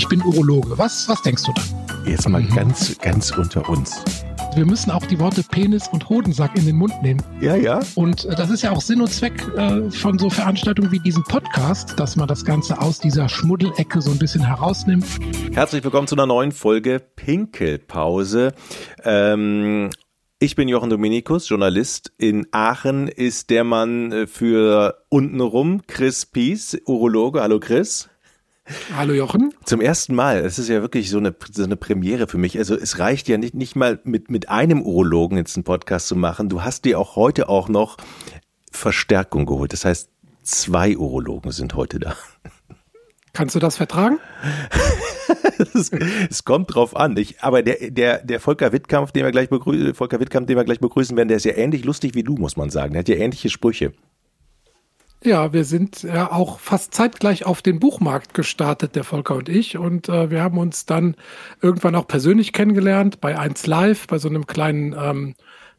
ich bin Urologe. Was, was denkst du dann? Jetzt mal ganz, ganz unter uns. Wir müssen auch die Worte Penis und Hodensack in den Mund nehmen. Ja, ja. Und äh, das ist ja auch Sinn und Zweck äh, von so Veranstaltungen wie diesem Podcast, dass man das Ganze aus dieser Schmuddelecke so ein bisschen herausnimmt. Herzlich willkommen zu einer neuen Folge Pinkelpause. Ähm, ich bin Jochen Dominikus, Journalist. In Aachen ist der Mann äh, für untenrum, Chris Pies, Urologe. Hallo Chris. Hallo Jochen. Zum ersten Mal. Es ist ja wirklich so eine, so eine Premiere für mich. Also es reicht ja nicht, nicht mal mit, mit einem Urologen jetzt einen Podcast zu machen. Du hast dir auch heute auch noch Verstärkung geholt. Das heißt, zwei Urologen sind heute da. Kannst du das vertragen? es, es, kommt drauf an. Ich, aber der, der, der Volker Wittkampf, den wir gleich begrüßen, Volker Wittkampf, den wir gleich begrüßen werden, der ist ja ähnlich lustig wie du, muss man sagen. Der hat ja ähnliche Sprüche. Ja, wir sind ja auch fast zeitgleich auf den Buchmarkt gestartet, der Volker und ich. Und äh, wir haben uns dann irgendwann auch persönlich kennengelernt bei 1 Live, bei so einem kleinen ähm,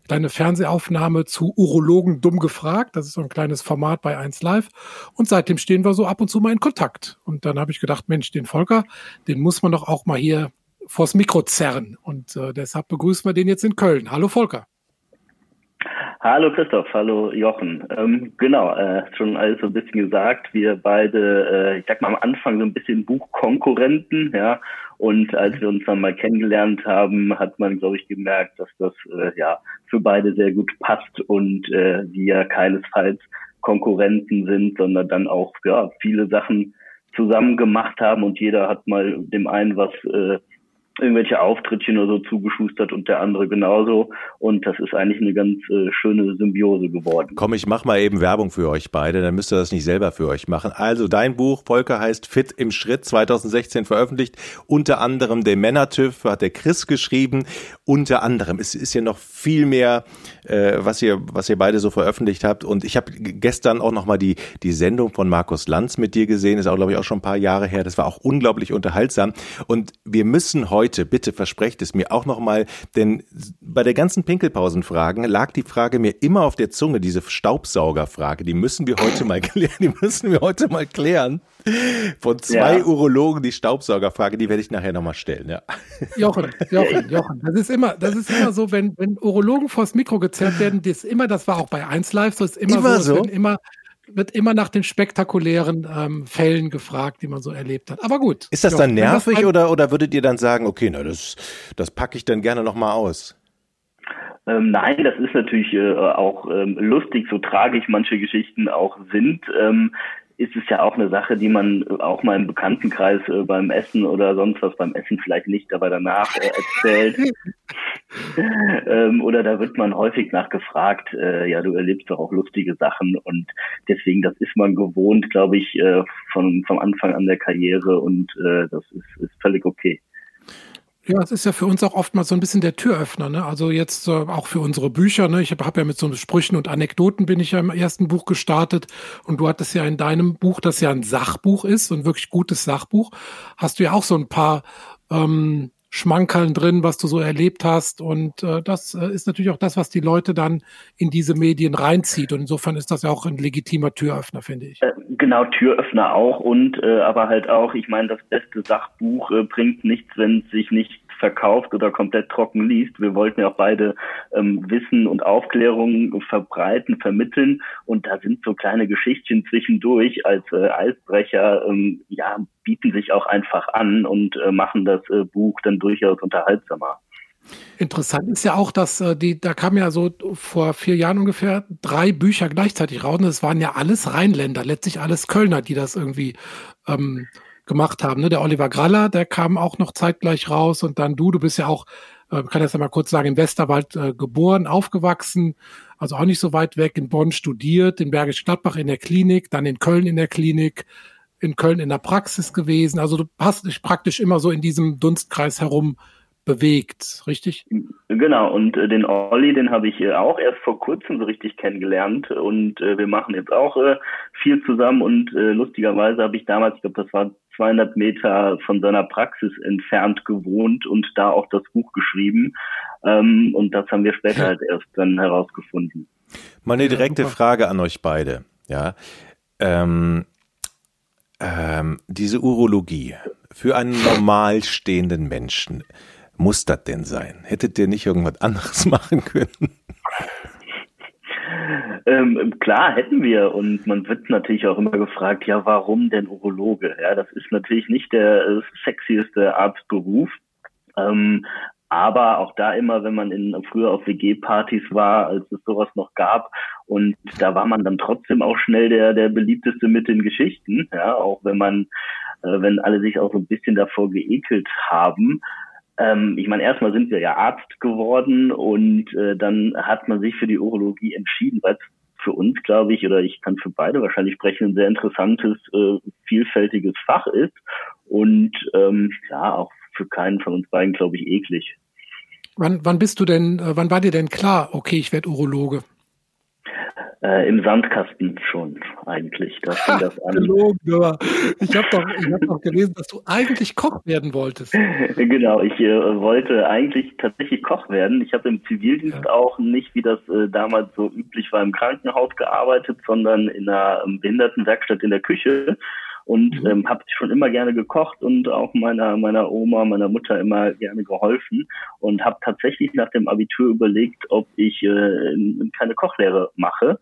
kleine Fernsehaufnahme zu Urologen dumm gefragt. Das ist so ein kleines Format bei 1 Live. Und seitdem stehen wir so ab und zu mal in Kontakt. Und dann habe ich gedacht, Mensch, den Volker, den muss man doch auch mal hier vors Mikro zerren. Und äh, deshalb begrüßen wir den jetzt in Köln. Hallo Volker. Hallo Christoph, hallo Jochen. Ähm, genau, äh, schon alles so ein bisschen gesagt. Wir beide, äh, ich sag mal am Anfang so ein bisschen Buchkonkurrenten, ja. Und als wir uns dann mal kennengelernt haben, hat man, glaube ich, gemerkt, dass das äh, ja für beide sehr gut passt und äh, wir keinesfalls Konkurrenten sind, sondern dann auch ja viele Sachen zusammen gemacht haben und jeder hat mal dem einen was äh, irgendwelche Auftrittchen oder so zugeschustert und der andere genauso. Und das ist eigentlich eine ganz äh, schöne Symbiose geworden. Komm, ich mach mal eben Werbung für euch beide, dann müsst ihr das nicht selber für euch machen. Also dein Buch, Volker heißt Fit im Schritt, 2016 veröffentlicht. Unter anderem der Männertüv hat der Chris geschrieben. Unter anderem, es ist ja noch viel mehr, äh, was ihr, was ihr beide so veröffentlicht habt. Und ich habe gestern auch noch mal die, die Sendung von Markus Lanz mit dir gesehen. Ist auch, glaube ich, auch schon ein paar Jahre her. Das war auch unglaublich unterhaltsam. Und wir müssen heute heute, bitte versprecht es mir auch nochmal, denn bei der ganzen Pinkelpausenfragen lag die Frage mir immer auf der Zunge, diese Staubsaugerfrage, die müssen wir heute mal klären, die müssen wir heute mal klären. Von zwei ja. Urologen die Staubsaugerfrage, die werde ich nachher nochmal stellen, ja. Jochen, Jochen, Jochen, das ist immer, das ist immer so, wenn, wenn Urologen vors Mikro gezerrt werden, das ist immer, das war auch bei 1 Live, so ist immer, immer so, so? immer wird immer nach den spektakulären ähm, Fällen gefragt, die man so erlebt hat. Aber gut. Ist das dann nervig das oder, oder würdet ihr dann sagen, okay, na, das, das packe ich dann gerne nochmal aus? Ähm, nein, das ist natürlich äh, auch ähm, lustig, so tragisch manche Geschichten auch sind. Ähm, ist es ja auch eine Sache, die man auch mal im Bekanntenkreis äh, beim Essen oder sonst was beim Essen vielleicht nicht, aber danach äh, erzählt. ähm, oder da wird man häufig nachgefragt, äh, ja, du erlebst doch auch lustige Sachen und deswegen, das ist man gewohnt, glaube ich, äh, von, vom Anfang an der Karriere und äh, das ist, ist völlig okay. Ja, es ist ja für uns auch oftmals so ein bisschen der Türöffner. Ne? Also jetzt äh, auch für unsere Bücher. Ne? Ich habe hab ja mit so Sprüchen und Anekdoten bin ich ja im ersten Buch gestartet. Und du hattest ja in deinem Buch, das ja ein Sachbuch ist, so ein wirklich gutes Sachbuch, hast du ja auch so ein paar ähm, Schmankerln drin, was du so erlebt hast. Und äh, das äh, ist natürlich auch das, was die Leute dann in diese Medien reinzieht. Und insofern ist das ja auch ein legitimer Türöffner, finde ich. Äh, genau, Türöffner auch. Und äh, aber halt auch, ich meine, das beste Sachbuch äh, bringt nichts, wenn es sich nicht verkauft oder komplett trocken liest. Wir wollten ja auch beide ähm, Wissen und Aufklärung verbreiten, vermitteln und da sind so kleine Geschichtchen zwischendurch als äh, Eisbrecher, ähm, ja, bieten sich auch einfach an und äh, machen das äh, Buch dann durchaus unterhaltsamer. Interessant ist ja auch, dass äh, die, da kamen ja so vor vier Jahren ungefähr drei Bücher gleichzeitig raus. Und es waren ja alles Rheinländer, letztlich alles Kölner, die das irgendwie ähm, gemacht haben. Ne? Der Oliver Graller, der kam auch noch zeitgleich raus und dann du, du bist ja auch, äh, kann das ja mal kurz sagen, im Westerwald äh, geboren, aufgewachsen, also auch nicht so weit weg, in Bonn studiert, in Bergisch Gladbach in der Klinik, dann in Köln in der Klinik, in Köln in der Praxis gewesen. Also du hast dich praktisch immer so in diesem Dunstkreis herum bewegt, richtig? Genau, und äh, den Olli, den habe ich äh, auch erst vor kurzem so richtig kennengelernt und äh, wir machen jetzt auch äh, viel zusammen und äh, lustigerweise habe ich damals, ich glaube, das war 200 Meter von seiner Praxis entfernt gewohnt und da auch das Buch geschrieben ähm, und das haben wir später halt erst dann herausgefunden. Mal eine direkte Frage an euch beide, ja. Ähm, ähm, diese Urologie, Für einen normal stehenden Menschen muss das denn sein? Hättet ihr nicht irgendwas anderes machen können? Ähm, klar hätten wir und man wird natürlich auch immer gefragt, ja, warum denn Urologe? Ja, das ist natürlich nicht der äh, sexieste Arztberuf. Ähm, aber auch da immer, wenn man in, früher auf WG-Partys war, als es sowas noch gab, und da war man dann trotzdem auch schnell der, der beliebteste mit den Geschichten, ja, auch wenn man, äh, wenn alle sich auch so ein bisschen davor geekelt haben. Ähm, ich meine, erstmal sind wir ja Arzt geworden und äh, dann hat man sich für die Urologie entschieden, weil es für uns, glaube ich, oder ich kann für beide wahrscheinlich sprechen, ein sehr interessantes, äh, vielfältiges Fach ist und ähm, ja, auch für keinen von uns beiden, glaube ich, eklig. Wann, wann bist du denn, äh, wann war dir denn klar, okay, ich werde Urologe? Äh, Im Sandkasten schon eigentlich. Da fing das an. Gelogen, aber ich habe doch, ich hab doch gelesen, dass du eigentlich Koch werden wolltest. genau, ich äh, wollte eigentlich tatsächlich Koch werden. Ich habe im Zivildienst ja. auch nicht, wie das äh, damals so üblich war, im Krankenhaus gearbeitet, sondern in einer ähm, Behindertenwerkstatt in der Küche und mhm. ähm, habe schon immer gerne gekocht und auch meiner meiner Oma, meiner Mutter immer gerne geholfen und habe tatsächlich nach dem Abitur überlegt, ob ich äh, keine Kochlehre mache.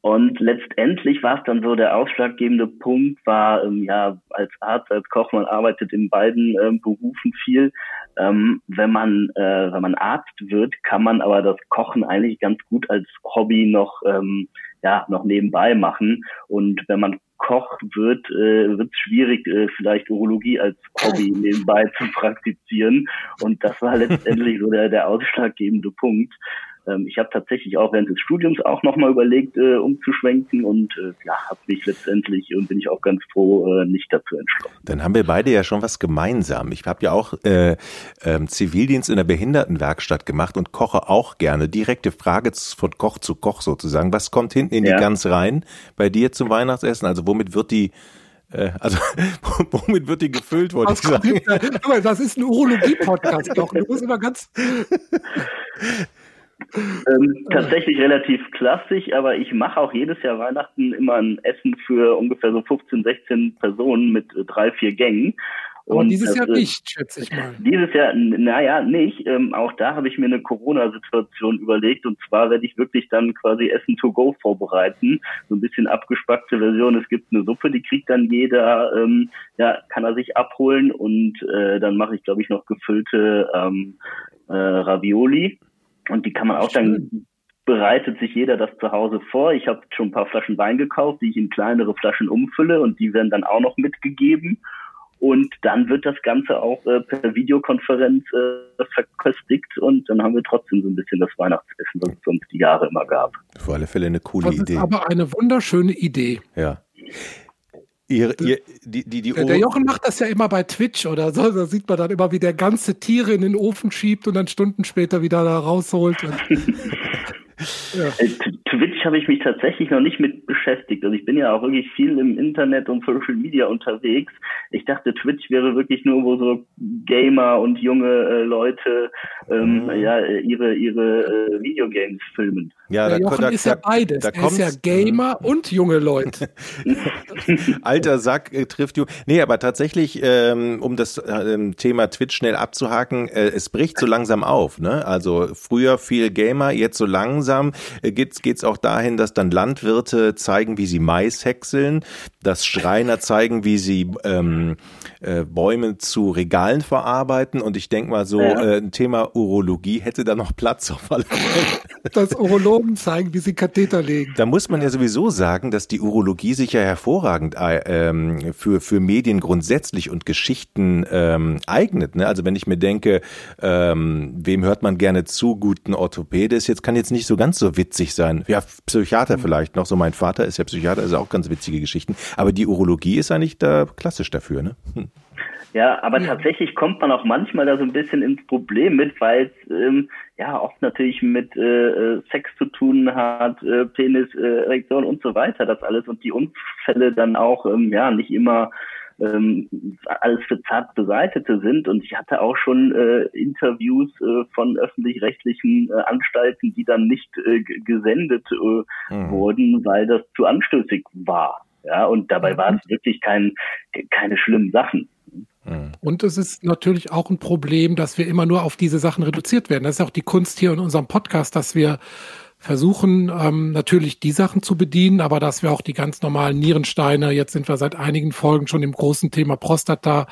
Und letztendlich war es dann so, der ausschlaggebende Punkt war, ähm, ja, als Arzt, als Koch, man arbeitet in beiden ähm, Berufen viel. Ähm, wenn man, äh, wenn man Arzt wird, kann man aber das Kochen eigentlich ganz gut als Hobby noch, ähm, ja, noch nebenbei machen. Und wenn man Koch wird, äh, wird es schwierig, äh, vielleicht Urologie als Hobby nebenbei zu praktizieren. Und das war letztendlich so der, der ausschlaggebende Punkt. Ähm, ich habe tatsächlich auch während des Studiums auch nochmal überlegt, äh, umzuschwenken und äh, ja, habe mich letztendlich und bin ich auch ganz froh, äh, nicht dazu entschlossen. Dann haben wir beide ja schon was gemeinsam. Ich habe ja auch äh, ähm, Zivildienst in der Behindertenwerkstatt gemacht und koche auch gerne. Direkte Frage von Koch zu Koch sozusagen. Was kommt hinten in ja. die Gans rein bei dir zum Weihnachtsessen? Also womit wird die äh, also womit wird die gefüllt, wollte ich sagen. Das ist ein Urologie-Podcast, doch. Du musst immer ganz ähm, tatsächlich relativ klassisch, aber ich mache auch jedes Jahr Weihnachten immer ein Essen für ungefähr so 15, 16 Personen mit äh, drei, vier Gängen. Und Aber dieses Jahr nicht, schätze ich mal. Dieses Jahr, naja, nicht. Ähm, auch da habe ich mir eine Corona-Situation überlegt. Und zwar werde ich wirklich dann quasi Essen to go vorbereiten. So ein bisschen abgespackte Version. Es gibt eine Suppe, die kriegt dann jeder, ähm, ja, kann er sich abholen. Und äh, dann mache ich, glaube ich, noch gefüllte ähm, äh, Ravioli. Und die kann man auch dann bereitet sich jeder das zu Hause vor. Ich habe schon ein paar Flaschen Wein gekauft, die ich in kleinere Flaschen umfülle und die werden dann auch noch mitgegeben. Und dann wird das Ganze auch äh, per Videokonferenz äh, verköstigt und dann haben wir trotzdem so ein bisschen das Weihnachtsessen, das es uns die Jahre immer gab. Für alle Fälle eine coole das Idee. Ist aber eine wunderschöne Idee. Ja. Ihr, ihr, die, die, die der, der Jochen macht das ja immer bei Twitch oder so. Da sieht man dann immer, wie der ganze Tiere in den Ofen schiebt und dann Stunden später wieder da rausholt. Ja. Äh, Twitch habe ich mich tatsächlich noch nicht mit beschäftigt. Also ich bin ja auch wirklich viel im Internet und Social Media unterwegs. Ich dachte, Twitch wäre wirklich nur, wo so Gamer und junge äh, Leute ähm, mhm. ja, ihre, ihre äh, Videogames filmen. Ja, da, Jochen da, ist ja beides. Da er ist ja Gamer mhm. und junge Leute. Alter Sack äh, trifft du. Nee, aber tatsächlich, ähm, um das äh, Thema Twitch schnell abzuhaken, äh, es bricht so langsam auf. Ne? Also früher viel Gamer, jetzt so langsam äh, geht's geht's auch dahin, dass dann Landwirte zeigen, wie sie Mais häckseln, dass Schreiner zeigen, wie sie ähm, äh, Bäume zu Regalen verarbeiten. Und ich denke mal so, äh, ein Thema Urologie hätte da noch Platz auf alle Fälle. Das Urologen zeigen, wie sie Katheter legen. Da muss man ja sowieso sagen, dass die Urologie sich ja hervorragend äh, ähm, für, für Medien grundsätzlich und Geschichten ähm, eignet. Ne? Also wenn ich mir denke, ähm, wem hört man gerne zu, guten Orthopädes, jetzt kann jetzt nicht so ganz so witzig sein. Ja, Psychiater mhm. vielleicht noch, so mein Vater ist ja Psychiater, ist auch ganz witzige Geschichten. Aber die Urologie ist eigentlich da klassisch dafür, ne? Hm. Ja, aber tatsächlich kommt man auch manchmal da so ein bisschen ins Problem mit, weil es ähm, ja oft natürlich mit äh, äh, Sex zu tun hat, äh, Penis, äh, Erektion und so weiter, das alles und die Unfälle dann auch ähm, ja nicht immer ähm, alles für zart beseitete sind. Und ich hatte auch schon äh, Interviews äh, von öffentlich-rechtlichen äh, Anstalten, die dann nicht äh, gesendet äh, mhm. wurden, weil das zu anstößig war. Ja, und dabei mhm. waren es wirklich kein, keine schlimmen Sachen. Mhm. Und es ist natürlich auch ein Problem, dass wir immer nur auf diese Sachen reduziert werden. Das ist auch die Kunst hier in unserem Podcast, dass wir versuchen ähm, natürlich die Sachen zu bedienen, aber dass wir auch die ganz normalen Nierensteine, jetzt sind wir seit einigen Folgen schon im großen Thema Prostata,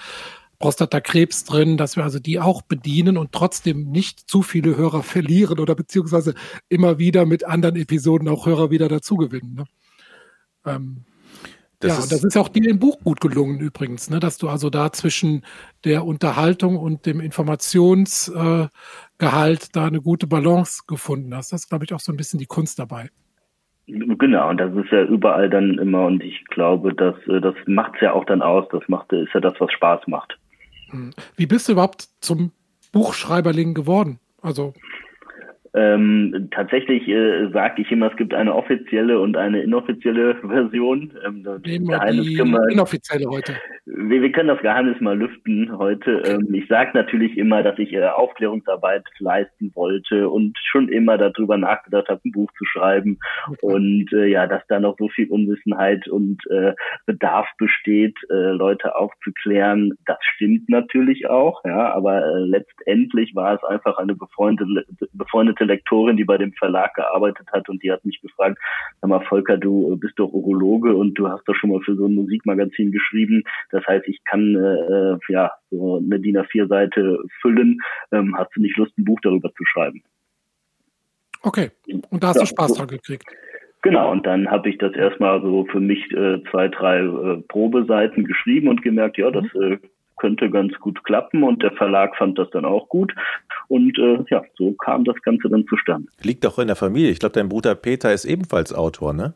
Prostatakrebs drin, dass wir also die auch bedienen und trotzdem nicht zu viele Hörer verlieren oder beziehungsweise immer wieder mit anderen Episoden auch Hörer wieder dazugewinnen. Ne? Ähm, das ja, ist, und das ist auch dir im Buch gut gelungen übrigens, ne? dass du also da zwischen der Unterhaltung und dem Informationsgehalt äh, da eine gute Balance gefunden hast. Das ist, glaube ich, auch so ein bisschen die Kunst dabei. Genau, und das ist ja überall dann immer, und ich glaube, dass äh, das macht es ja auch dann aus, das macht, ist ja das, was Spaß macht. Hm. Wie bist du überhaupt zum Buchschreiberling geworden? Also ähm, tatsächlich äh, sage ich immer, es gibt eine offizielle und eine inoffizielle Version. Ähm, Nehmen wir die wir, inoffizielle heute. Wir, wir, können das Geheimnis mal lüften heute. Okay. Ähm, ich sage natürlich immer, dass ich äh, Aufklärungsarbeit leisten wollte und schon immer darüber nachgedacht habe, ein Buch zu schreiben. Okay. Und äh, ja, dass da noch so viel Unwissenheit und äh, Bedarf besteht, äh, Leute aufzuklären, das stimmt natürlich auch. Ja, aber äh, letztendlich war es einfach eine befreundete befreundete Lektorin, die bei dem Verlag gearbeitet hat und die hat mich gefragt, sag mal, Volker, du bist doch Urologe und du hast doch schon mal für so ein Musikmagazin geschrieben. Das heißt, ich kann äh, ja so eine DIN A4-Seite füllen. Ähm, hast du nicht Lust, ein Buch darüber zu schreiben? Okay. Und da hast ja, du Spaß dran gekriegt. Genau, und dann habe ich das erstmal so für mich äh, zwei, drei äh, Probeseiten geschrieben und gemerkt, ja, das äh, könnte ganz gut klappen und der Verlag fand das dann auch gut. Und äh, ja, so kam das Ganze dann zustande. Liegt doch in der Familie. Ich glaube, dein Bruder Peter ist ebenfalls Autor, ne?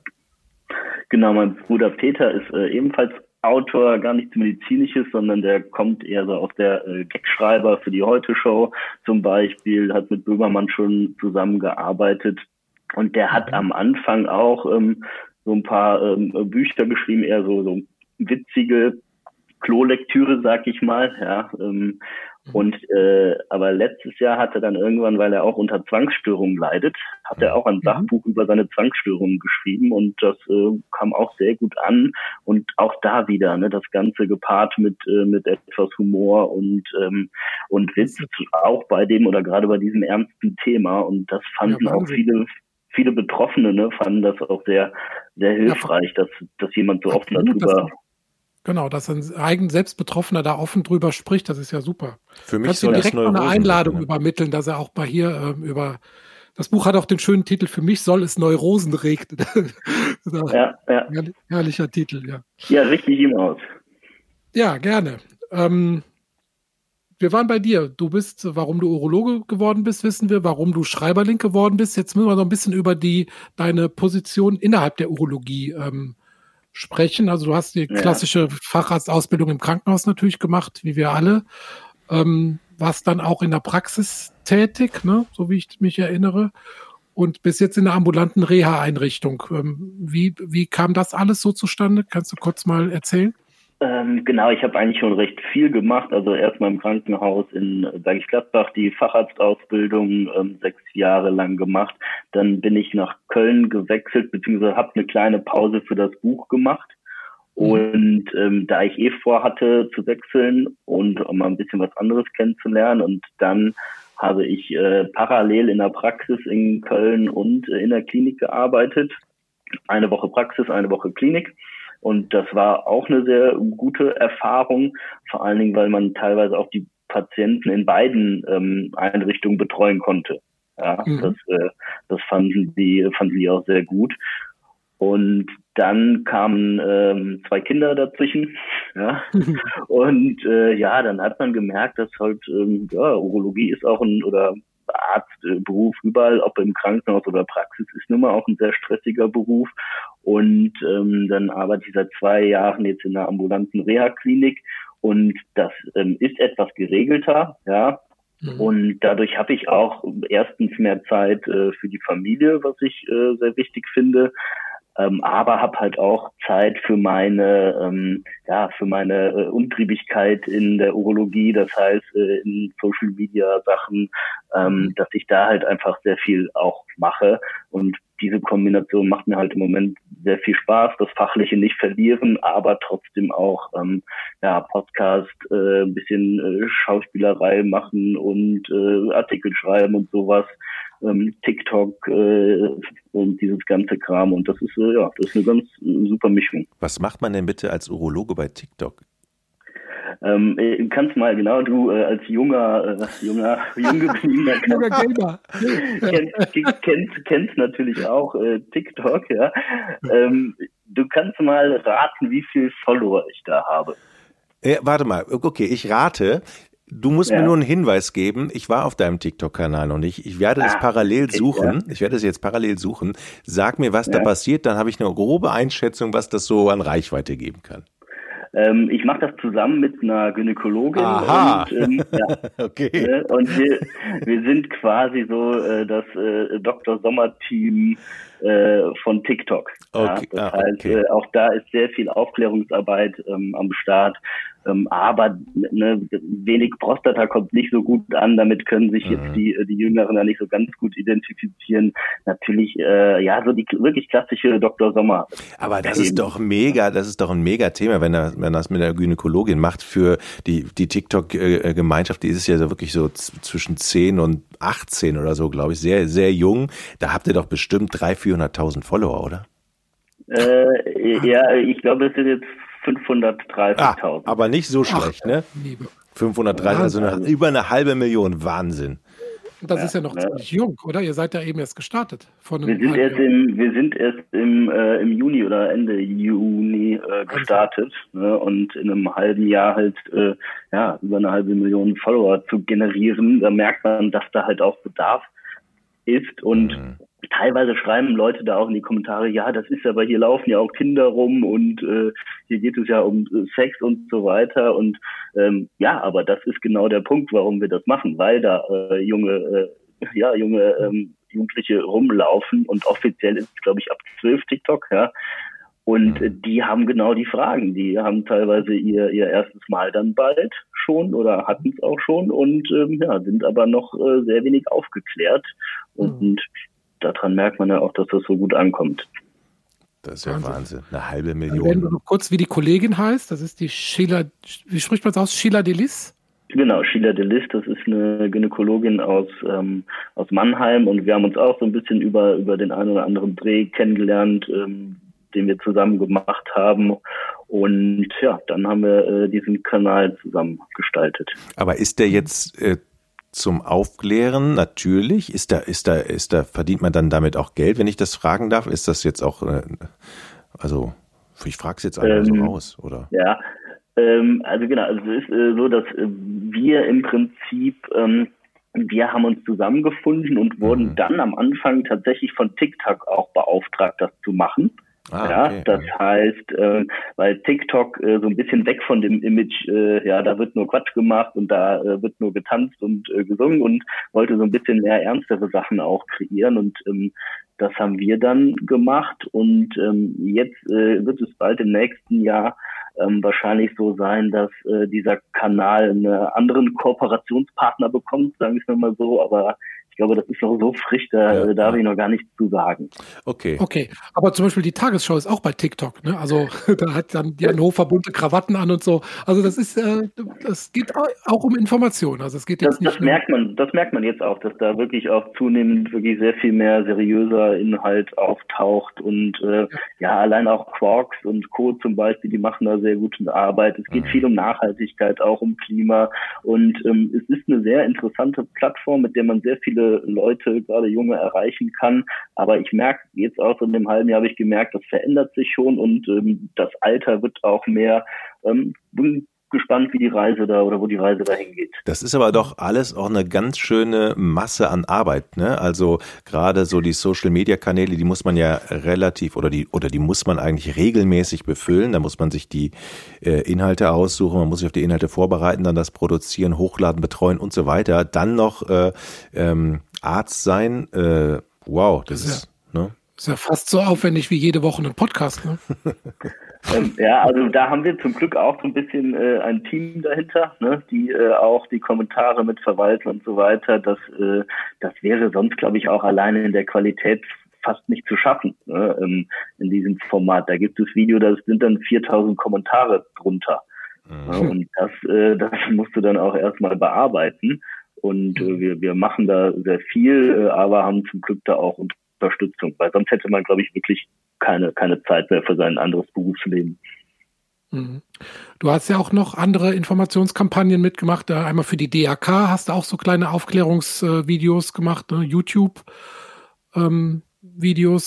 Genau, mein Bruder Peter ist äh, ebenfalls Autor, gar nichts Medizinisches, sondern der kommt eher so aus der äh, Gagschreiber für die Heute-Show zum Beispiel, hat mit Böhmermann schon zusammengearbeitet. Und der hat mhm. am Anfang auch ähm, so ein paar ähm, Bücher geschrieben, eher so, so witzige Klolektüre, sag ich mal, ja. Ähm, mhm. und äh, aber letztes Jahr hat er dann irgendwann, weil er auch unter Zwangsstörungen leidet, hat er auch ein mhm. Sachbuch über seine Zwangsstörungen geschrieben und das äh, kam auch sehr gut an und auch da wieder, ne, das Ganze gepaart mit äh, mit etwas Humor und ähm, und Witz auch bei dem oder gerade bei diesem ernsten Thema und das fanden ja, auch viele viele Betroffene ne, fanden das auch sehr sehr hilfreich, ja, dass dass jemand so offen darüber Genau, dass ein eigen Selbstbetroffener da offen drüber spricht, das ist ja super. Für mich Kannst soll direkt noch eine Einladung sein. übermitteln, dass er auch bei hier ähm, über das Buch hat auch den schönen Titel Für mich soll es Neurosen regnen. ja, ja. Herrlicher Titel, ja. Ja, richtig ihm aus. Ja, gerne. Ähm, wir waren bei dir. Du bist, warum du Urologe geworden bist, wissen wir. Warum du Schreiberling geworden bist. Jetzt müssen wir noch ein bisschen über die deine Position innerhalb der Urologie ähm, sprechen. Also du hast die klassische ja. Facharztausbildung im Krankenhaus natürlich gemacht, wie wir alle. Ähm, warst dann auch in der Praxis tätig, ne? so wie ich mich erinnere. Und bis jetzt in der ambulanten Reha-Einrichtung. Ähm, wie, wie kam das alles so zustande? Kannst du kurz mal erzählen? Ähm, genau, ich habe eigentlich schon recht viel gemacht. Also erstmal im Krankenhaus in Bergisch Gladbach die Facharztausbildung ähm, sechs Jahre lang gemacht. Dann bin ich nach Köln gewechselt, beziehungsweise habe eine kleine Pause für das Buch gemacht. Mhm. Und ähm, da ich eh vorhatte zu wechseln und um mal ein bisschen was anderes kennenzulernen und dann habe ich äh, parallel in der Praxis in Köln und äh, in der Klinik gearbeitet. Eine Woche Praxis, eine Woche Klinik. Und das war auch eine sehr gute Erfahrung, vor allen Dingen, weil man teilweise auch die Patienten in beiden ähm, Einrichtungen betreuen konnte. Ja, mhm. das, äh, das fanden die, fanden die auch sehr gut. Und dann kamen ähm, zwei Kinder dazwischen. Ja. Und äh, ja, dann hat man gemerkt, dass halt, ähm, ja, Urologie ist auch ein oder Arztberuf überall, ob im Krankenhaus oder Praxis, ist nun mal auch ein sehr stressiger Beruf. Und ähm, dann arbeite ich seit zwei Jahren jetzt in einer ambulanten Reha-Klinik und das ähm, ist etwas geregelter, ja. Mhm. Und dadurch habe ich auch erstens mehr Zeit äh, für die Familie, was ich äh, sehr wichtig finde ähm, aber habe halt auch Zeit für meine ähm, ja für meine äh, Umtriebigkeit in der Urologie, das heißt äh, in Social Media Sachen, ähm, mhm. dass ich da halt einfach sehr viel auch mache und diese Kombination macht mir halt im Moment sehr viel Spaß, das Fachliche nicht verlieren, aber trotzdem auch ähm, ja, Podcast, äh, ein bisschen äh, Schauspielerei machen und äh, Artikel schreiben und sowas, ähm, TikTok äh, und dieses ganze Kram. Und das ist äh, ja, das ist eine ganz äh, super Mischung. Was macht man denn bitte als Urologe bei TikTok? Ähm, äh, kannst mal genau du äh, als junger, äh, junger, jung gebliebener Gamer kennst, kennst, kennst natürlich auch äh, TikTok, ja. Ähm, du kannst mal raten, wie viel Follower ich da habe. Äh, warte mal, okay, ich rate. Du musst ja. mir nur einen Hinweis geben. Ich war auf deinem TikTok-Kanal und ich, ich werde das ah, parallel suchen. Ja. Ich werde es jetzt parallel suchen. Sag mir, was ja. da passiert, dann habe ich eine grobe Einschätzung, was das so an Reichweite geben kann. Ähm, ich mache das zusammen mit einer Gynäkologin. Aha. Und, ähm, ja, okay. Äh, und wir, wir sind quasi so äh, das äh, Dr. Sommer-Team äh, von TikTok. Okay. Ja, das ah, heißt, okay. äh, auch da ist sehr viel Aufklärungsarbeit ähm, am Start. Ähm, aber ne, wenig Prostata kommt nicht so gut an. Damit können sich mhm. jetzt die, die Jüngeren ja nicht so ganz gut identifizieren. Natürlich, äh, ja, so die wirklich klassische Dr. Sommer. Aber das ist doch mega, das ist doch ein mega Thema, wenn er, wenn das mit der Gynäkologin macht für die, die TikTok-Gemeinschaft. Die ist ja so wirklich so zwischen 10 und 18 oder so, glaube ich, sehr, sehr jung. Da habt ihr doch bestimmt 300.000, 400.000 Follower, oder? Äh, ja, ich glaube, es sind jetzt 530.000. Ah, aber nicht so schlecht, Ach, ne? 530, also eine, über eine halbe Million, Wahnsinn. Das ja, ist ja noch ne? ziemlich jung, oder? Ihr seid ja eben erst gestartet. wir, sind erst im, wir sind erst im, äh, im Juni oder Ende Juni äh, gestartet ne? und in einem halben Jahr halt äh, ja, über eine halbe Million Follower zu generieren. Da merkt man, dass da halt auch Bedarf ist und mhm teilweise schreiben Leute da auch in die Kommentare, ja, das ist aber hier laufen ja auch Kinder rum und äh, hier geht es ja um äh, Sex und so weiter. Und ähm, ja, aber das ist genau der Punkt, warum wir das machen, weil da äh, junge, äh, ja, junge ähm, Jugendliche rumlaufen und offiziell ist es, glaube ich, ab zwölf TikTok, ja. Und äh, die haben genau die Fragen. Die haben teilweise ihr, ihr erstes Mal dann bald schon oder hatten es auch schon und ähm, ja, sind aber noch äh, sehr wenig aufgeklärt. Und, mhm daran merkt man ja auch, dass das so gut ankommt. Das ist ja Wahnsinn. Wahnsinn. Eine halbe Million. Dann wir noch kurz, wie die Kollegin heißt. Das ist die Sheila, wie spricht man es aus? Sheila Delis? Genau, Sheila Delis, das ist eine Gynäkologin aus, ähm, aus Mannheim und wir haben uns auch so ein bisschen über, über den einen oder anderen Dreh kennengelernt, ähm, den wir zusammen gemacht haben. Und ja, dann haben wir äh, diesen Kanal zusammen gestaltet. Aber ist der jetzt äh, zum Aufklären, natürlich. Ist da, ist da, ist da, verdient man dann damit auch Geld, wenn ich das fragen darf? Ist das jetzt auch, äh, also, ich frage es jetzt einfach ähm, so aus, oder? Ja, ähm, also genau, also es ist äh, so, dass äh, wir im Prinzip, ähm, wir haben uns zusammengefunden und wurden mhm. dann am Anfang tatsächlich von TikTok auch beauftragt, das zu machen. Ah, ja, okay. das heißt, äh, weil TikTok äh, so ein bisschen weg von dem Image, äh, ja, da wird nur Quatsch gemacht und da äh, wird nur getanzt und äh, gesungen und wollte so ein bisschen mehr ernstere Sachen auch kreieren und ähm, das haben wir dann gemacht und ähm, jetzt äh, wird es bald im nächsten Jahr ähm, wahrscheinlich so sein, dass äh, dieser Kanal einen anderen Kooperationspartner bekommt, sagen wir mal so, aber glaube, das ist noch so frisch, da ja, darf ja. ich noch gar nichts zu sagen. Okay. Okay, aber zum Beispiel die Tagesschau ist auch bei TikTok, ne? Also da hat dann die Hannover bunte Krawatten an und so. Also das ist, äh, das geht auch um Informationen. Also es geht jetzt das, nicht. Das merkt man, das merkt man jetzt auch, dass da wirklich auch zunehmend wirklich sehr viel mehr seriöser Inhalt auftaucht und äh, ja. ja, allein auch Quarks und Co. zum Beispiel, die machen da sehr gute Arbeit. Es geht mhm. viel um Nachhaltigkeit, auch um Klima und ähm, es ist eine sehr interessante Plattform, mit der man sehr viele Leute, gerade Junge, erreichen kann. Aber ich merke jetzt auch so in dem halben Jahr habe ich gemerkt, das verändert sich schon und ähm, das Alter wird auch mehr ähm, gespannt, wie die Reise da oder wo die Reise dahin geht. Das ist aber doch alles auch eine ganz schöne Masse an Arbeit, ne? Also gerade so die Social Media Kanäle, die muss man ja relativ oder die oder die muss man eigentlich regelmäßig befüllen. Da muss man sich die äh, Inhalte aussuchen, man muss sich auf die Inhalte vorbereiten, dann das produzieren, hochladen, betreuen und so weiter. Dann noch äh, ähm, Arzt sein. Äh, wow, das, das ist, ja, ne? ist ja fast so aufwendig wie jede Woche ein Podcast, ne? ähm, ja, also da haben wir zum Glück auch so ein bisschen äh, ein Team dahinter, ne, die äh, auch die Kommentare mit verwalten und so weiter. Das, äh, das wäre sonst, glaube ich, auch alleine in der Qualität fast nicht zu schaffen ne, in, in diesem Format. Da gibt es Video, da sind dann 4000 Kommentare drunter. Mhm. Ja, und das, äh, das musst du dann auch erstmal bearbeiten. Und äh, wir, wir machen da sehr viel, äh, aber haben zum Glück da auch Unterstützung, weil sonst hätte man, glaube ich, wirklich keine, keine Zeit mehr für sein anderes Berufsleben. Mhm. Du hast ja auch noch andere Informationskampagnen mitgemacht. Einmal für die DAK hast du auch so kleine Aufklärungsvideos gemacht, ne? YouTube. Ähm,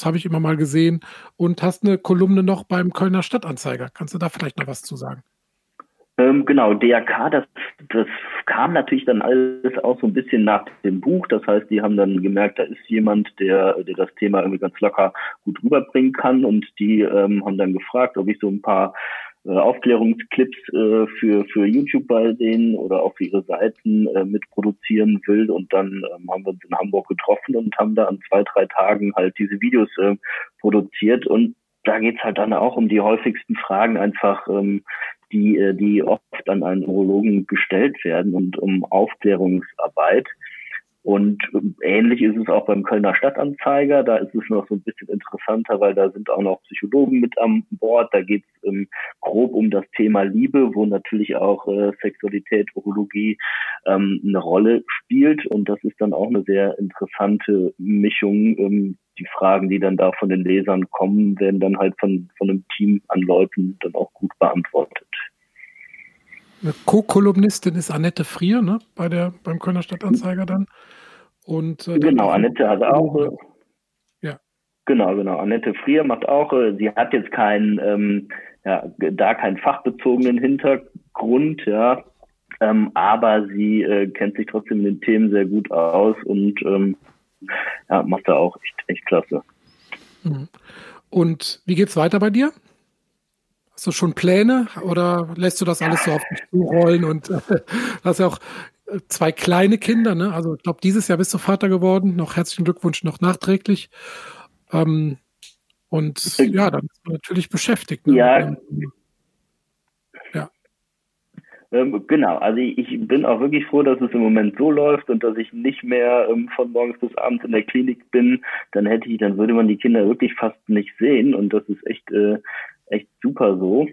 habe ich immer mal gesehen und hast eine Kolumne noch beim Kölner Stadtanzeiger. Kannst du da vielleicht noch was zu sagen? Ähm, genau, DRK, das, das kam natürlich dann alles auch so ein bisschen nach dem Buch. Das heißt, die haben dann gemerkt, da ist jemand, der, der das Thema irgendwie ganz locker gut rüberbringen kann. Und die ähm, haben dann gefragt, ob ich so ein paar äh, Aufklärungsclips äh, für, für YouTube bei denen oder auch für ihre Seiten äh, mitproduzieren will. Und dann ähm, haben wir uns in Hamburg getroffen und haben da an zwei, drei Tagen halt diese Videos äh, produziert. Und da geht's halt dann auch um die häufigsten Fragen einfach, ähm, die, äh, die oft an einen Urologen gestellt werden und um Aufklärungsarbeit. Und ähnlich ist es auch beim Kölner Stadtanzeiger. Da ist es noch so ein bisschen interessanter, weil da sind auch noch Psychologen mit an Bord. Da geht es ähm, grob um das Thema Liebe, wo natürlich auch äh, Sexualität, Urologie ähm, eine Rolle spielt. Und das ist dann auch eine sehr interessante Mischung. Ähm, die Fragen, die dann da von den Lesern kommen, werden dann halt von, von einem Team an Leuten dann auch gut beantwortet. Eine Co-Kolumnistin ist Annette Frier, ne? Bei der, beim Kölner Stadtanzeiger dann. Und, äh, genau, Annette hat auch. Äh, ja. Genau, genau. Annette Frier macht auch, äh, sie hat jetzt keinen, ähm, ja, da keinen fachbezogenen Hintergrund, ja. Ähm, aber sie äh, kennt sich trotzdem in den Themen sehr gut aus und ähm, ja, macht da auch echt, echt klasse. Mhm. Und wie geht's weiter bei dir? Hast du schon Pläne oder lässt du das alles so auf dich zurollen und äh, hast ja auch äh, zwei kleine Kinder, ne? Also ich glaube, dieses Jahr bist du Vater geworden. Noch herzlichen Glückwunsch noch nachträglich. Ähm, und ja, dann bist du natürlich beschäftigt. Ne? Ja. ja. Ähm, genau, also ich, ich, bin auch wirklich froh, dass es im Moment so läuft und dass ich nicht mehr ähm, von morgens bis abends in der Klinik bin. Dann hätte ich, dann würde man die Kinder wirklich fast nicht sehen und das ist echt äh, echt super so.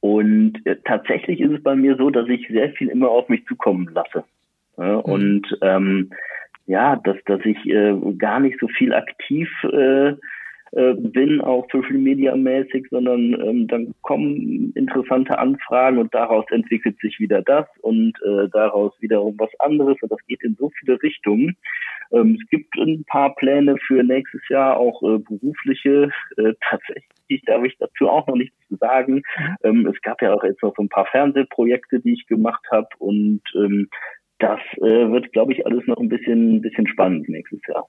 Und äh, tatsächlich ist es bei mir so, dass ich sehr viel immer auf mich zukommen lasse. Ja, mhm. Und ähm, ja, dass, dass ich äh, gar nicht so viel aktiv äh, äh, bin, auch Social Media mäßig, sondern ähm, dann kommen interessante Anfragen und daraus entwickelt sich wieder das und äh, daraus wiederum was anderes und das geht in so viele Richtungen. Ähm, es gibt ein paar Pläne für nächstes Jahr, auch äh, berufliche. Äh, tatsächlich darf ich dazu auch noch nichts zu sagen. Ähm, es gab ja auch jetzt noch so ein paar Fernsehprojekte, die ich gemacht habe und ähm, das äh, wird, glaube ich, alles noch ein bisschen, ein bisschen spannend nächstes Jahr.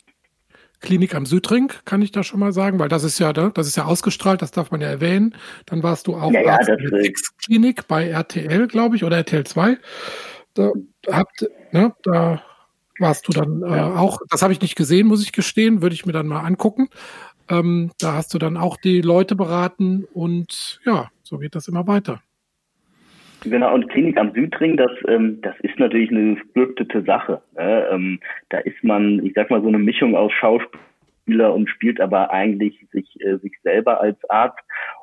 Klinik am Südring, kann ich da schon mal sagen, weil das ist ja, ne, das ist ja ausgestrahlt, das darf man ja erwähnen. Dann warst du auch ja, ja, in der Klinik bei RTL, glaube ich, oder RTL 2. Da habt, ne, da warst du dann äh, auch, das habe ich nicht gesehen, muss ich gestehen, würde ich mir dann mal angucken. Ähm, da hast du dann auch die Leute beraten und ja, so geht das immer weiter. Genau, und Klinik am Südring, das, ähm, das ist natürlich eine gescriptete Sache. Ne? Ähm, da ist man, ich sag mal, so eine Mischung aus Schauspieler und spielt aber eigentlich sich, äh, sich selber als Arzt.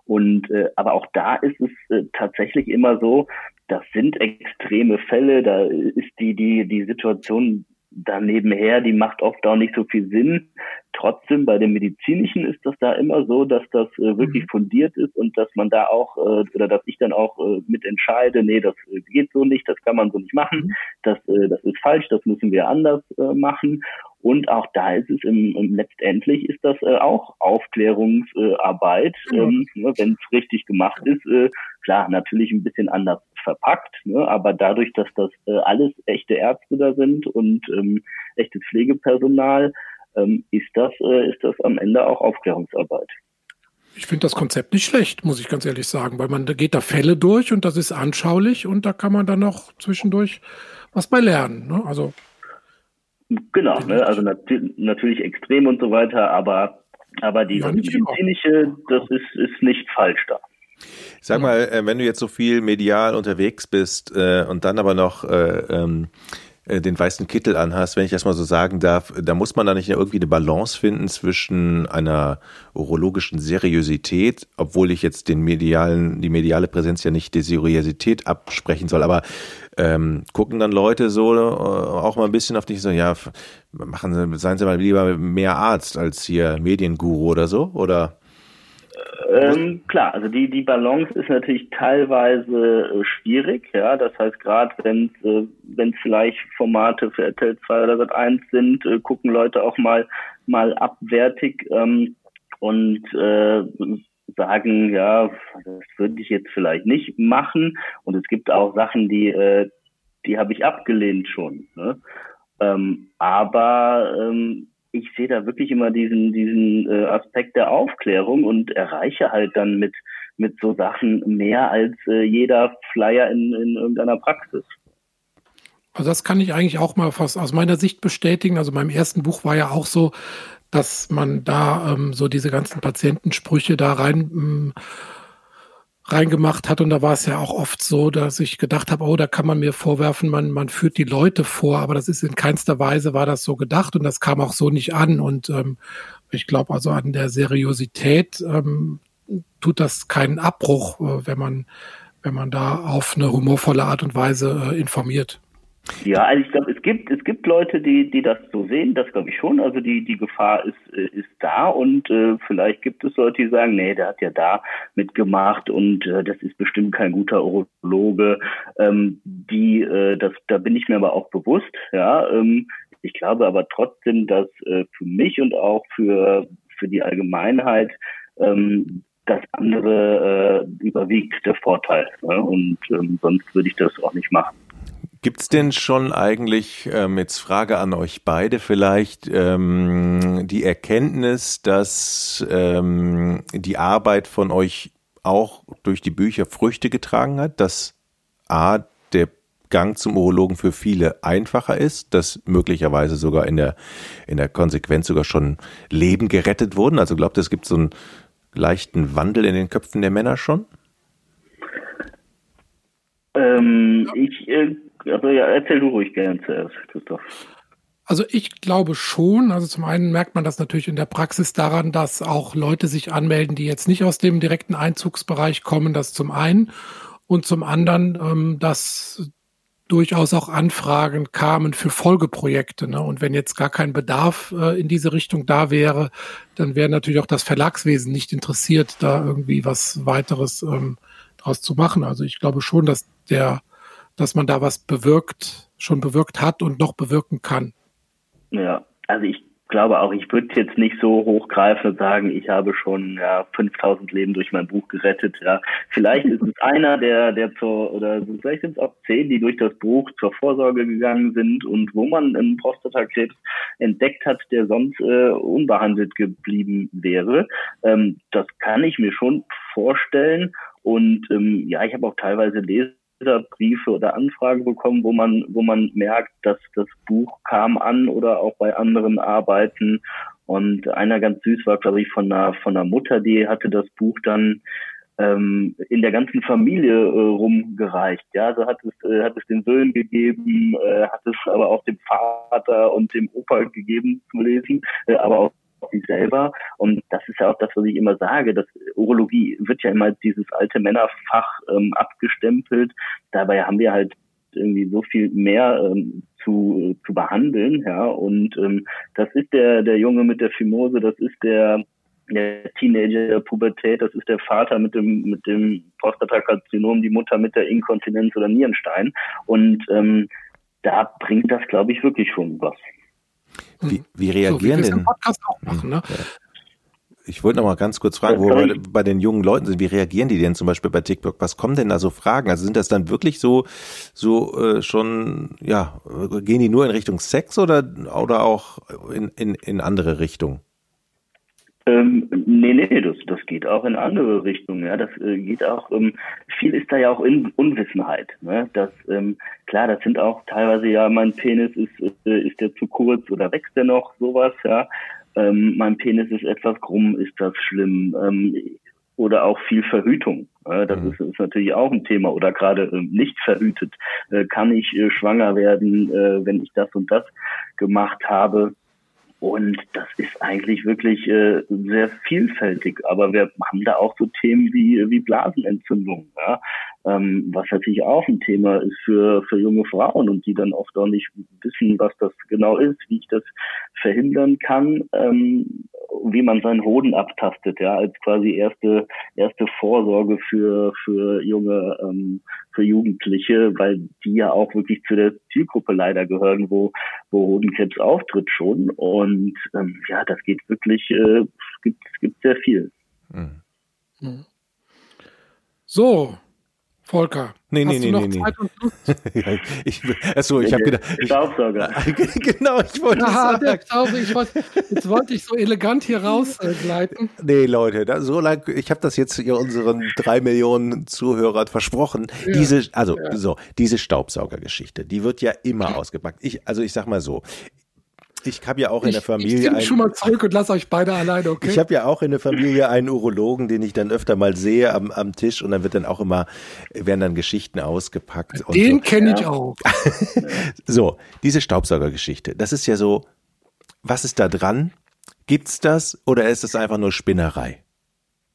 Und äh, aber auch da ist es äh, tatsächlich immer so, das sind extreme Fälle, da ist die, die, die Situation da nebenher, die macht oft auch nicht so viel Sinn. Trotzdem bei dem medizinischen ist das da immer so, dass das äh, wirklich mhm. fundiert ist und dass man da auch äh, oder dass ich dann auch äh, mitentscheide, nee, das äh, geht so nicht, das kann man so nicht machen, mhm. das äh, das ist falsch, das müssen wir anders äh, machen. Und auch da ist es im, im letztendlich ist das äh, auch Aufklärungsarbeit, äh, ähm, wenn es richtig gemacht ist. Äh, klar, natürlich ein bisschen anders verpackt, ne? aber dadurch, dass das äh, alles echte Ärzte da sind und ähm, echtes Pflegepersonal, ähm, ist das äh, ist das am Ende auch Aufklärungsarbeit. Ich finde das Konzept nicht schlecht, muss ich ganz ehrlich sagen, weil man da geht da Fälle durch und das ist anschaulich und da kann man dann noch zwischendurch was bei lernen. Ne? Also genau, ne? also nat natürlich extrem und so weiter, aber aber die ja, medizinische, das ist ist nicht falsch da. Sag mal, äh, wenn du jetzt so viel medial unterwegs bist äh, und dann aber noch äh, ähm, äh, den weißen Kittel anhast, wenn ich das mal so sagen darf, da muss man da nicht irgendwie eine Balance finden zwischen einer urologischen Seriosität, obwohl ich jetzt den medialen, die mediale Präsenz ja nicht die Seriosität absprechen soll, aber ähm, gucken dann Leute so äh, auch mal ein bisschen auf dich so, ja, machen Sie, seien Sie mal lieber mehr Arzt als hier Medienguru oder so, oder? Ähm, klar, also die, die Balance ist natürlich teilweise äh, schwierig, ja. Das heißt, gerade wenn es äh, wenn's vielleicht Formate für RTL 2 oder Sat 1 sind, äh, gucken Leute auch mal mal abwertig ähm, und äh, sagen, ja, das würde ich jetzt vielleicht nicht machen. Und es gibt auch Sachen, die, äh, die habe ich abgelehnt schon. Ne? Ähm, aber ähm, ich sehe da wirklich immer diesen, diesen äh, Aspekt der Aufklärung und erreiche halt dann mit, mit so Sachen mehr als äh, jeder Flyer in, in irgendeiner Praxis. Also das kann ich eigentlich auch mal fast aus meiner Sicht bestätigen. Also beim ersten Buch war ja auch so, dass man da ähm, so diese ganzen Patientensprüche da rein ähm, reingemacht hat. Und da war es ja auch oft so, dass ich gedacht habe, oh, da kann man mir vorwerfen, man, man führt die Leute vor, aber das ist in keinster Weise war das so gedacht und das kam auch so nicht an. Und ähm, ich glaube also an der Seriosität ähm, tut das keinen Abbruch, äh, wenn man, wenn man da auf eine humorvolle Art und Weise äh, informiert. Ja, also ich glaube, es gibt es gibt Leute, die die das so sehen, das glaube ich schon. Also die die Gefahr ist äh, ist da und äh, vielleicht gibt es Leute, die sagen, nee, der hat ja da mitgemacht und äh, das ist bestimmt kein guter Urologe. Ähm, die äh, das da bin ich mir aber auch bewusst. Ja, ähm, ich glaube aber trotzdem, dass äh, für mich und auch für für die Allgemeinheit ähm, das andere äh, überwiegt der Vorteil. Ne? Und ähm, sonst würde ich das auch nicht machen. Gibt's denn schon eigentlich, ähm, jetzt Frage an euch beide vielleicht, ähm, die Erkenntnis, dass ähm, die Arbeit von euch auch durch die Bücher Früchte getragen hat, dass A, der Gang zum Urologen für viele einfacher ist, dass möglicherweise sogar in der, in der Konsequenz sogar schon Leben gerettet wurden? Also glaubt ihr, es gibt so einen leichten Wandel in den Köpfen der Männer schon? Ähm, ich äh, also ja, erzähl du ruhig gern zuerst, Christoph. Also ich glaube schon. Also zum einen merkt man das natürlich in der Praxis daran, dass auch Leute sich anmelden, die jetzt nicht aus dem direkten Einzugsbereich kommen. Das zum einen. Und zum anderen, ähm, dass durchaus auch Anfragen kamen für Folgeprojekte. Ne? Und wenn jetzt gar kein Bedarf äh, in diese Richtung da wäre, dann wäre natürlich auch das Verlagswesen nicht interessiert, da irgendwie was weiteres ähm, draus zu machen. Also ich glaube schon, dass der dass man da was bewirkt, schon bewirkt hat und noch bewirken kann. Ja, also ich glaube auch, ich würde jetzt nicht so hochgreifen und sagen, ich habe schon ja, 5000 Leben durch mein Buch gerettet. Ja, vielleicht ist es einer, der, der zur, oder vielleicht sind es auch zehn, die durch das Buch zur Vorsorge gegangen sind und wo man einen Prostatakrebs entdeckt hat, der sonst äh, unbehandelt geblieben wäre. Ähm, das kann ich mir schon vorstellen. Und ähm, ja, ich habe auch teilweise Leser Briefe oder Anfragen bekommen, wo man, wo man merkt, dass das Buch kam an oder auch bei anderen Arbeiten. Und einer ganz süß war, glaube ich, von einer, von einer Mutter, die hatte das Buch dann ähm, in der ganzen Familie äh, rumgereicht. Ja, also hat es, äh, hat es den Söhnen gegeben, äh, hat es aber auch dem Vater und dem Opa gegeben zu lesen, äh, aber auch sich selber. Und das ist ja auch das, was ich immer sage. dass Urologie wird ja immer dieses alte Männerfach ähm, abgestempelt. Dabei haben wir halt irgendwie so viel mehr ähm, zu, zu behandeln, ja. Und ähm, das ist der, der Junge mit der Fimose, das ist der, der Teenager der Pubertät, das ist der Vater mit dem, mit dem Prostatakarzinom, die Mutter mit der Inkontinenz oder Nierenstein. Und ähm, da bringt das, glaube ich, wirklich schon was. Wie, wie reagieren so, wie denn? Podcast auch machen, ne? Ich wollte noch mal ganz kurz fragen, wo wir bei den jungen Leuten sind, wie reagieren die denn zum Beispiel bei TikTok? Was kommen denn da so Fragen? Also sind das dann wirklich so, so äh, schon, ja, gehen die nur in Richtung Sex oder, oder auch in, in, in andere Richtungen? Ähm, nee, nee, das, das geht auch in andere Richtungen. Ja, das äh, geht auch, ähm, viel ist da ja auch in Unwissenheit. Ne? Das, ähm, klar, das sind auch teilweise ja, mein Penis ist, äh, ist der zu kurz oder wächst der noch, sowas, ja. Ähm, mein Penis ist etwas krumm, ist das schlimm? Ähm, oder auch viel Verhütung. Das mhm. ist, ist, natürlich auch ein Thema. Oder gerade äh, nicht verhütet. Äh, kann ich äh, schwanger werden, äh, wenn ich das und das gemacht habe? Und das ist eigentlich wirklich äh, sehr vielfältig. Aber wir haben da auch so Themen wie, wie Blasenentzündung, ja? ähm, was natürlich auch ein Thema ist für, für junge Frauen und die dann oft auch nicht wissen, was das genau ist, wie ich das verhindern kann, ähm, wie man seinen Hoden abtastet, ja, als quasi erste, erste Vorsorge für, für junge, ähm, für Jugendliche, weil die ja auch wirklich zu der Zielgruppe leider gehören, wo, wo Hodenkrebs auftritt schon. Und ähm, ja, das geht wirklich, äh, gibt, gibt sehr viel. Mhm. So, Volker. Nee, nee, nee, nee, nee. ich, achso, ich habe gedacht. Ich, Staubsauger. genau, ich wollte Aha, sagen. Der ich wollte, jetzt wollte ich so elegant hier rausgleiten. Äh, nee, Leute, da, so lang, ich habe das jetzt hier unseren drei Millionen Zuhörern versprochen. Ja, diese, also, ja. so, diese Staubsaugergeschichte, die wird ja immer ausgepackt. Ich, also ich sag mal so, ich habe ja auch in der Familie. Ich, ich schon mal zurück und lasse euch beide alleine, okay? Ich habe ja auch in der Familie einen Urologen, den ich dann öfter mal sehe am, am Tisch und dann wird dann auch immer, werden dann Geschichten ausgepackt. Den so. kenne ich auch. so, diese Staubsaugergeschichte, das ist ja so, was ist da dran? Gibt's das oder ist es einfach nur Spinnerei?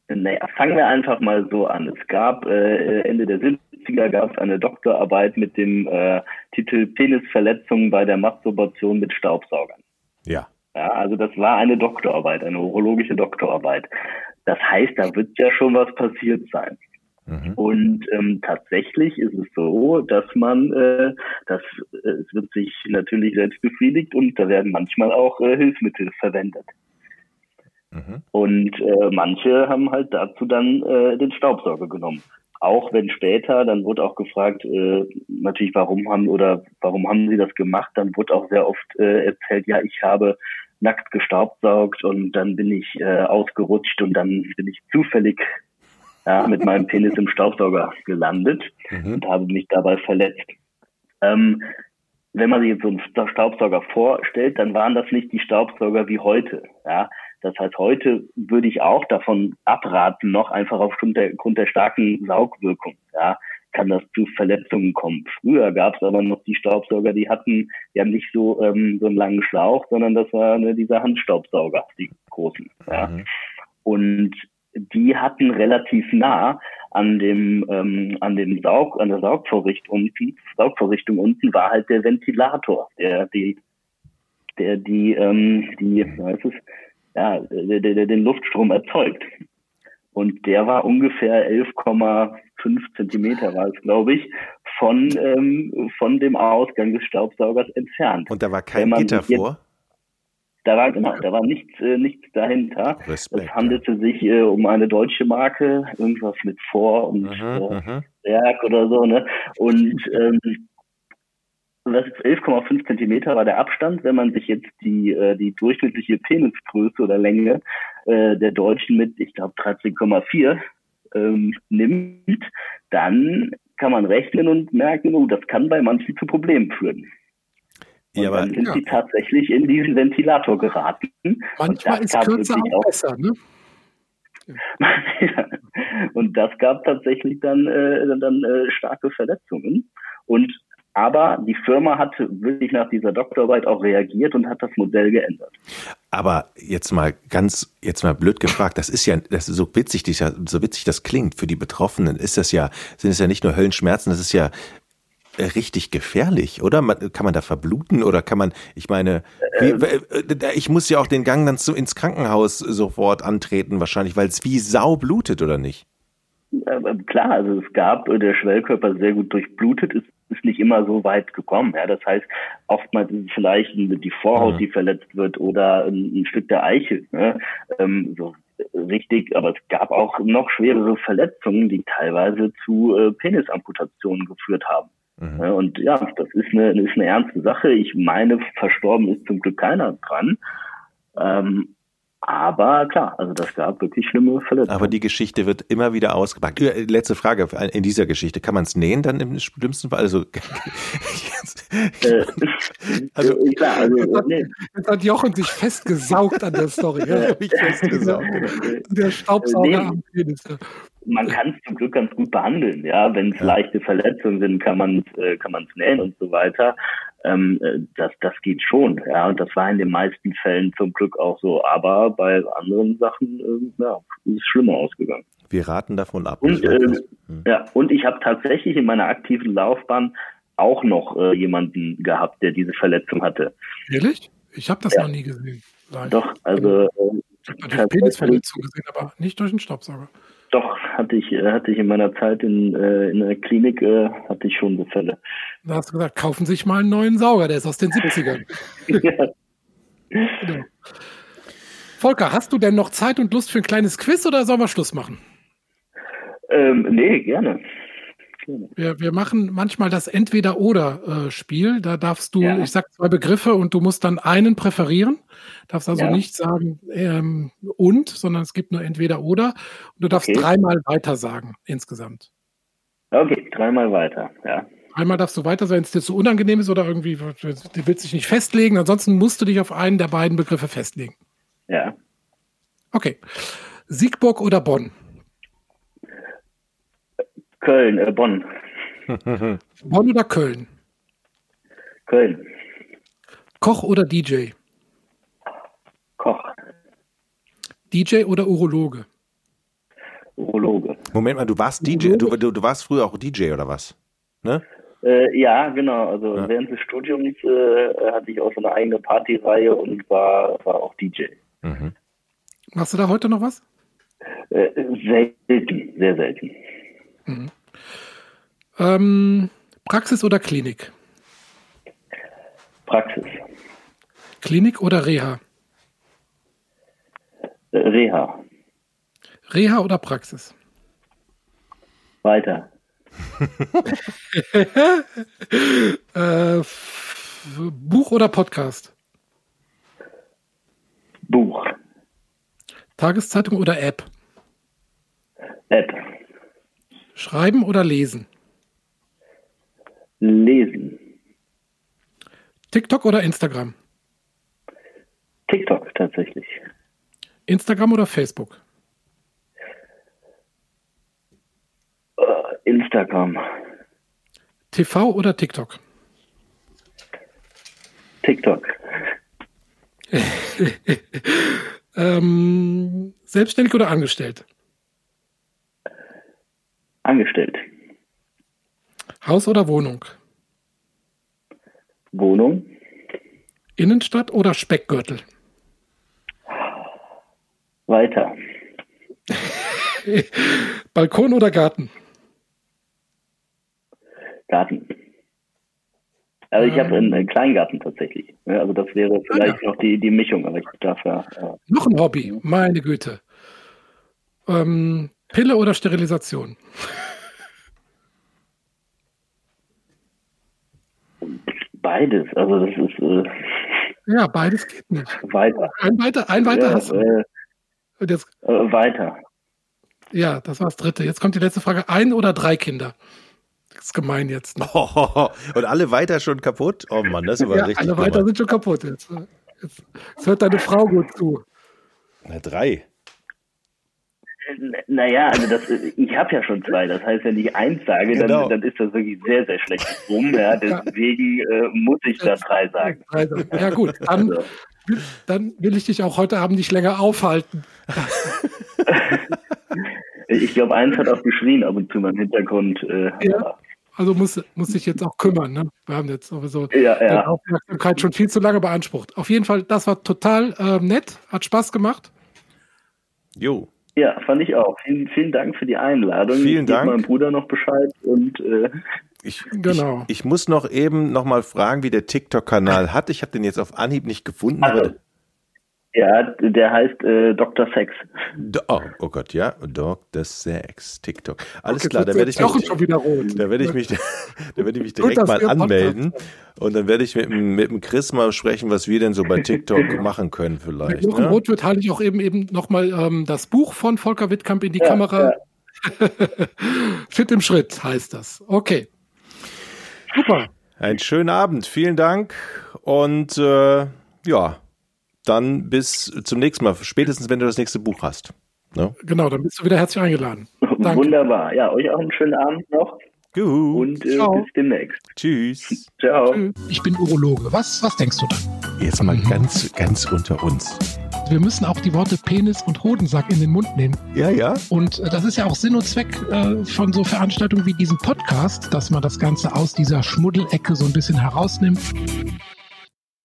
Naja, fangen wir einfach mal so an. Es gab äh, Ende der 70er gab es eine Doktorarbeit mit dem äh, Titel Penisverletzungen bei der Masturbation mit Staubsaugern. Ja. Ja, also das war eine Doktorarbeit, eine urologische Doktorarbeit. Das heißt, da wird ja schon was passiert sein. Mhm. Und ähm, tatsächlich ist es so, dass man, äh, dass äh, es wird sich natürlich selbst befriedigt und da werden manchmal auch äh, Hilfsmittel verwendet. Mhm. Und äh, manche haben halt dazu dann äh, den Staubsauger genommen. Auch wenn später, dann wurde auch gefragt, äh, natürlich, warum haben oder warum haben sie das gemacht? Dann wurde auch sehr oft äh, erzählt, ja, ich habe nackt gestaubsaugt und dann bin ich äh, ausgerutscht und dann bin ich zufällig ja, mit meinem Penis im Staubsauger gelandet mhm. und habe mich dabei verletzt. Ähm, wenn man sich jetzt so einen Staubsauger vorstellt, dann waren das nicht die Staubsauger wie heute. Ja, das heißt, heute würde ich auch davon abraten, noch einfach aufgrund der, aufgrund der starken Saugwirkung. Ja, kann das zu Verletzungen kommen. Früher gab es aber noch die Staubsauger, die hatten ja nicht so ähm, so einen langen Schlauch, sondern das war ne, dieser Handstaubsauger, die großen. Ja. Mhm. Und die hatten relativ nah an dem ähm, an dem Saug an der Saugvorrichtung unten Saugvorrichtung unten war halt der Ventilator, der die der die ähm, die was ist es ja, der, der, den Luftstrom erzeugt. Und der war ungefähr 11,5 Zentimeter, war es, glaube ich, von, ähm, von dem Ausgang des Staubsaugers entfernt. Und da war kein Gitter vor? Da war genau, da war nichts, äh, nichts dahinter. Respekt, es handelte ja. sich äh, um eine deutsche Marke, irgendwas mit Vor und aha, äh, Werk oder so, ne? Und ähm, das ist 11,5 Zentimeter war der Abstand. Wenn man sich jetzt die, äh, die durchschnittliche Penisgröße oder Länge äh, der Deutschen mit, ich glaube, 13,4 ähm, nimmt, dann kann man rechnen und merken, oh, das kann bei manchen zu Problemen führen. Und ja, aber, dann sind ja. sie tatsächlich in diesen Ventilator geraten. Manchmal ist kürzer auch besser, ne? und das gab tatsächlich dann, äh, dann äh, starke Verletzungen. Und aber die Firma hat wirklich nach dieser Doktorarbeit auch reagiert und hat das Modell geändert. Aber jetzt mal ganz, jetzt mal blöd gefragt, das ist ja, das ist so witzig, so witzig das klingt für die Betroffenen, ist das ja, sind es ja nicht nur Höllenschmerzen, das ist ja äh, richtig gefährlich, oder? kann man da verbluten oder kann man, ich meine, wie, ähm. äh, ich muss ja auch den Gang dann zu, ins Krankenhaus sofort antreten wahrscheinlich, weil es wie Sau blutet, oder nicht? Klar, also es gab, äh, der Schwellkörper sehr gut durchblutet, ist, ist nicht immer so weit gekommen. Ja, das heißt, oftmals ist es vielleicht die Vorhaut, mhm. die verletzt wird oder ein, ein Stück der Eichel. Ne? Ähm, so richtig, aber es gab auch noch schwerere Verletzungen, die teilweise zu äh, Penisamputationen geführt haben. Mhm. Ja, und ja, das ist eine, ist eine ernste Sache. Ich meine, verstorben ist zum Glück keiner dran. Ähm, Aber klar, also das gab wirklich schlimme Verletzungen. Aber die Geschichte wird immer wieder ausgepackt. Äh, letzte Frage in dieser Geschichte. Kann man es nähen dann im schlimmsten Fall? Also, äh, also, äh, klar, also jetzt, hat, nee. jetzt hat Jochen sich festgesaugt an der Story. Ja? festgesaugt. Genau. Der Staubsauger nee. am Penis. Man kann es zum Glück ganz gut behandeln, ja. Wenn es ja. leichte Verletzungen sind, kann man es kann man's nähen und so weiter ähm, äh, das, das geht schon. Ja, und das war in den meisten Fällen zum Glück auch so. Aber bei anderen Sachen äh, ja, ist es schlimmer ausgegangen. Wir raten davon ab. Und, äh, hm. ja, und ich habe tatsächlich in meiner aktiven Laufbahn auch noch äh, jemanden gehabt, der diese Verletzung hatte. Ehrlich? Ich habe das ja. noch nie gesehen. Live. Doch, also. Äh, ich habe eine Penisverletzung gesehen, aber nicht durch den Staubsauger. Hatte ich, äh, hatte ich in meiner Zeit in, äh, in der Klinik, äh, hatte ich schon so Fälle. Da hast du gesagt, kaufen Sie sich mal einen neuen Sauger, der ist aus den 70ern. ja. genau. Volker, hast du denn noch Zeit und Lust für ein kleines Quiz oder sollen wir Schluss machen? Ähm, nee, gerne. Wir, wir machen manchmal das Entweder-Oder-Spiel. Da darfst du, ja. ich sag zwei Begriffe und du musst dann einen präferieren. Darfst also ja. nicht sagen ähm, und, sondern es gibt nur Entweder-Oder. Und du darfst okay. dreimal weiter sagen insgesamt. Okay, dreimal weiter, ja. Einmal darfst du weiter sein, wenn es dir zu unangenehm ist oder irgendwie, du willst dich nicht festlegen. Ansonsten musst du dich auf einen der beiden Begriffe festlegen. Ja. Okay. Siegburg oder Bonn? Köln, äh, Bonn. Bonn oder Köln? Köln. Koch oder DJ? Koch. DJ oder Urologe? Urologe. Moment mal, du warst DJ, du, du, du warst früher auch DJ oder was? Ne? Äh, ja, genau. Also ja. während des Studiums äh, hatte ich auch so eine eigene Partyreihe und war, war auch DJ. Mhm. Machst du da heute noch was? Äh, selten, sehr selten. Mhm. Ähm, Praxis oder Klinik? Praxis. Klinik oder Reha? Äh, Reha. Reha oder Praxis? Weiter. äh, Buch oder Podcast? Buch. Tageszeitung oder App? App. Schreiben oder lesen? Lesen. TikTok oder Instagram? TikTok tatsächlich. Instagram oder Facebook? Uh, Instagram. TV oder TikTok? TikTok. ähm, selbstständig oder angestellt? Angestellt. Haus oder Wohnung? Wohnung. Innenstadt oder Speckgürtel? Weiter. Balkon oder Garten? Garten. Also ich habe einen, einen Kleingarten tatsächlich. Also das wäre vielleicht ja. noch die, die Mischung, aber ich darf ja. Äh, noch ein Hobby, meine Güte. Ähm, Pille oder Sterilisation? Beides. Also das ist. Äh, ja, beides geht nicht. Weiter. Ein weiter, ein weiter ja, hast du. Äh, jetzt, äh, weiter. Ja, das war das dritte. Jetzt kommt die letzte Frage. Ein oder drei Kinder? Das ist gemein jetzt. Ne? Oh, und alle weiter schon kaputt? Oh Mann, das ist aber ja, richtig. Alle weiter sind schon kaputt jetzt. jetzt. Jetzt hört deine Frau gut zu. Na, drei. Naja, also das, ich habe ja schon zwei. Das heißt, wenn ich eins sage, genau. dann, dann ist das wirklich sehr, sehr schlecht rum. Ja, deswegen äh, muss ich da drei sagen. Ja gut, dann, also. dann will ich dich auch heute Abend nicht länger aufhalten. ich glaube, eins hat auch geschrien ab und zu mal im Hintergrund. Äh, ja. Also muss, muss sich jetzt auch kümmern. Ne? Wir haben jetzt sowieso ja, ja. die Aufmerksamkeit schon viel zu lange beansprucht. Auf jeden Fall, das war total äh, nett, hat Spaß gemacht. Jo. Ja, fand ich auch. Vielen, vielen Dank für die Einladung. Vielen ich Dank. meinem Bruder noch Bescheid und äh, ich, genau. Ich, ich, muss noch eben noch mal fragen, wie der TikTok-Kanal hat. Ich habe den jetzt auf Anhieb nicht gefunden. Also, Ja, der heißt äh, Dr. Sex. Do oh, oh, Gott, ja, Dr. Sex, TikTok. Alles Okay, klar, da werde ich mich, schon wieder rot. da werde ich mich, da werde ich mich Gut, direkt dass mal anmelden und dann werde ich mit, dem- mit dem Chris mal sprechen, was wir denn so bei TikTok machen können vielleicht. Jochen Ne? rot wird, halte ich auch eben eben nochmal ähm, das Buch von Volker Wittkamp in die Kamera. Fit im Schritt heißt das. Okay. Super. Einen schönen Abend, vielen Dank und äh, ja, dann bis zum nächsten Mal, spätestens wenn du das nächste Buch hast. Ne? Genau, dann bist du wieder herzlich eingeladen. Danke. Wunderbar. Ja, euch auch einen schönen Abend noch Juhu, und äh, Ciao. bis demnächst. tschüss. Ciao. Ich bin Urologe. Was, was denkst du dann? Jetzt mal ganz, ganz unter uns. Wir müssen auch die Worte Penis und Hodensack in den Mund nehmen. Ja, ja. Und äh, das ist ja auch Sinn und Zweck äh, von so Veranstaltungen wie diesem Podcast, dass man das Ganze aus dieser Schmuddelecke so ein bisschen herausnimmt.